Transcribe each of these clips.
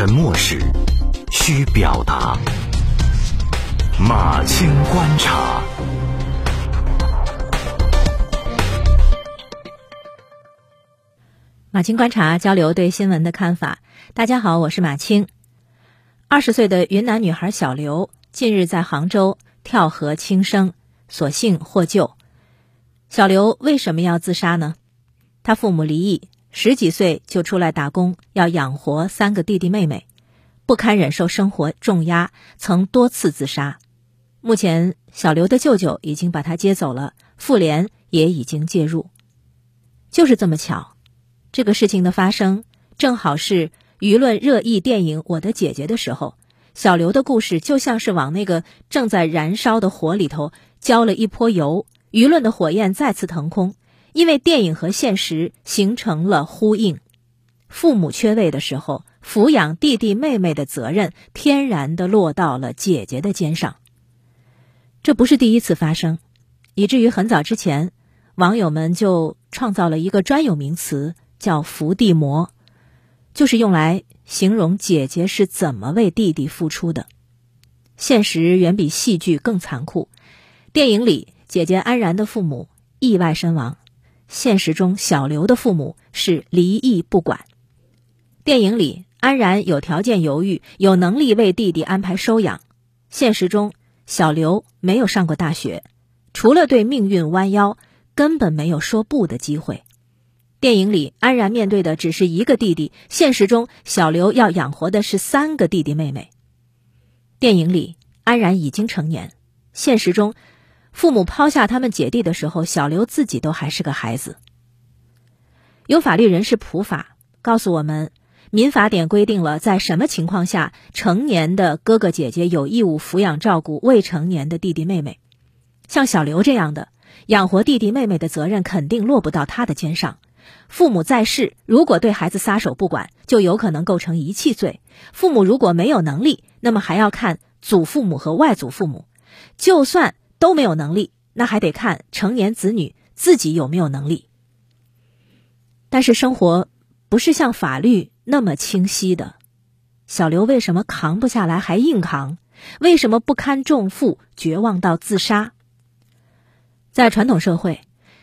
沉默时，需表达。马青观察，马青观察交流对新闻的看法。大家好，我是马青。二十岁的云南女孩小刘近日在杭州跳河轻生，所幸获救。小刘为什么要自杀呢？她父母离异。十几岁就出来打工，要养活三个弟弟妹妹，不堪忍受生活重压，曾多次自杀。目前，小刘的舅舅已经把他接走了，妇联也已经介入。就是这么巧，这个事情的发生正好是舆论热议电影《我的姐姐》的时候。小刘的故事就像是往那个正在燃烧的火里头浇了一泼油，舆论的火焰再次腾空。因为电影和现实形成了呼应，父母缺位的时候，抚养弟弟妹妹的责任天然的落到了姐姐的肩上。这不是第一次发生，以至于很早之前，网友们就创造了一个专有名词，叫“伏地魔”，就是用来形容姐姐是怎么为弟弟付出的。现实远比戏剧更残酷，电影里姐姐安然的父母意外身亡。现实中，小刘的父母是离异不管。电影里，安然有条件犹豫，有能力为弟弟安排收养。现实中，小刘没有上过大学，除了对命运弯腰，根本没有说不的机会。电影里，安然面对的只是一个弟弟；现实中，小刘要养活的是三个弟弟妹妹。电影里，安然已经成年；现实中，父母抛下他们姐弟的时候，小刘自己都还是个孩子。有法律人士普法告诉我们，民法典规定了在什么情况下成年的哥哥姐姐有义务抚养照顾未成年的弟弟妹妹。像小刘这样的，养活弟弟妹妹的责任肯定落不到他的肩上。父母在世，如果对孩子撒手不管，就有可能构成遗弃罪。父母如果没有能力，那么还要看祖父母和外祖父母。就算。都没有能力，那还得看成年子女自己有没有能力。但是生活不是像法律那么清晰的。小刘为什么扛不下来还硬扛？为什么不堪重负绝望到自杀？在传统社会，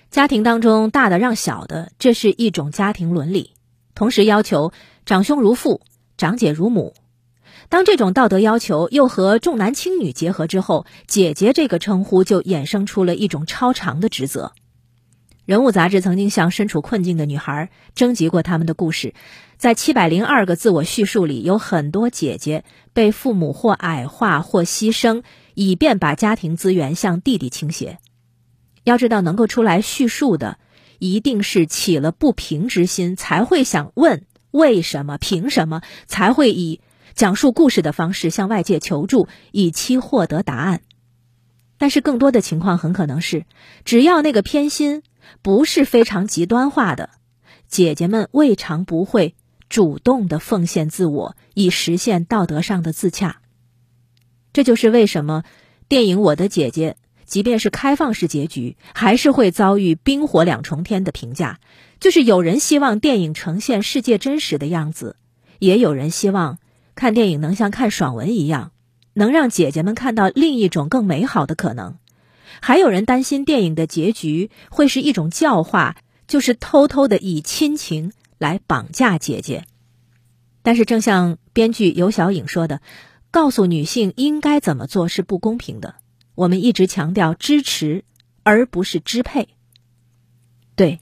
家庭当中大的让小的，这是一种家庭伦理，同时要求长兄如父，长姐如母。当这种道德要求又和重男轻女结合之后，姐姐这个称呼就衍生出了一种超长的职责。人物杂志曾经向身处困境的女孩征集过他们的故事，在七百零二个自我叙述里，有很多姐姐被父母或矮化或牺牲，以便把家庭资源向弟弟倾斜。要知道，能够出来叙述的，一定是起了不平之心，才会想问为什么、凭什么，才会以。讲述故事的方式向外界求助，以期获得答案。但是更多的情况很可能是，只要那个偏心不是非常极端化的，姐姐们未尝不会主动的奉献自我，以实现道德上的自洽。这就是为什么电影《我的姐姐》即便是开放式结局，还是会遭遇冰火两重天的评价。就是有人希望电影呈现世界真实的样子，也有人希望。看电影能像看爽文一样，能让姐姐们看到另一种更美好的可能。还有人担心电影的结局会是一种教化，就是偷偷的以亲情来绑架姐姐。但是，正像编剧尤小颖说的，告诉女性应该怎么做是不公平的。我们一直强调支持，而不是支配。对，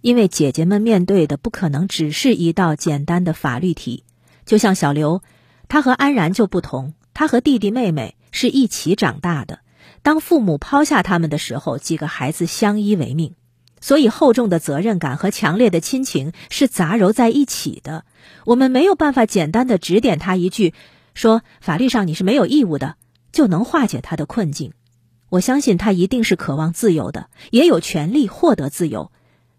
因为姐姐们面对的不可能只是一道简单的法律题，就像小刘。他和安然就不同，他和弟弟妹妹是一起长大的。当父母抛下他们的时候，几个孩子相依为命，所以厚重的责任感和强烈的亲情是杂糅在一起的。我们没有办法简单的指点他一句，说法律上你是没有义务的，就能化解他的困境。我相信他一定是渴望自由的，也有权利获得自由，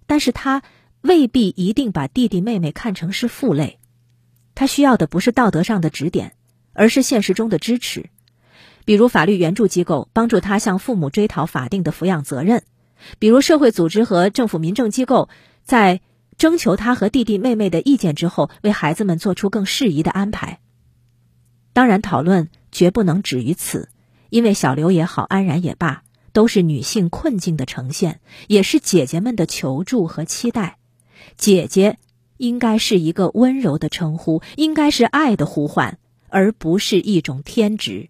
但是他未必一定把弟弟妹妹看成是负累。他需要的不是道德上的指点，而是现实中的支持，比如法律援助机构帮助他向父母追讨法定的抚养责任，比如社会组织和政府民政机构在征求他和弟弟妹妹的意见之后，为孩子们做出更适宜的安排。当然，讨论绝不能止于此，因为小刘也好，安然也罢，都是女性困境的呈现，也是姐姐们的求助和期待。姐姐应该是一个温柔的称呼，应该是爱的呼唤，而不是一种天职。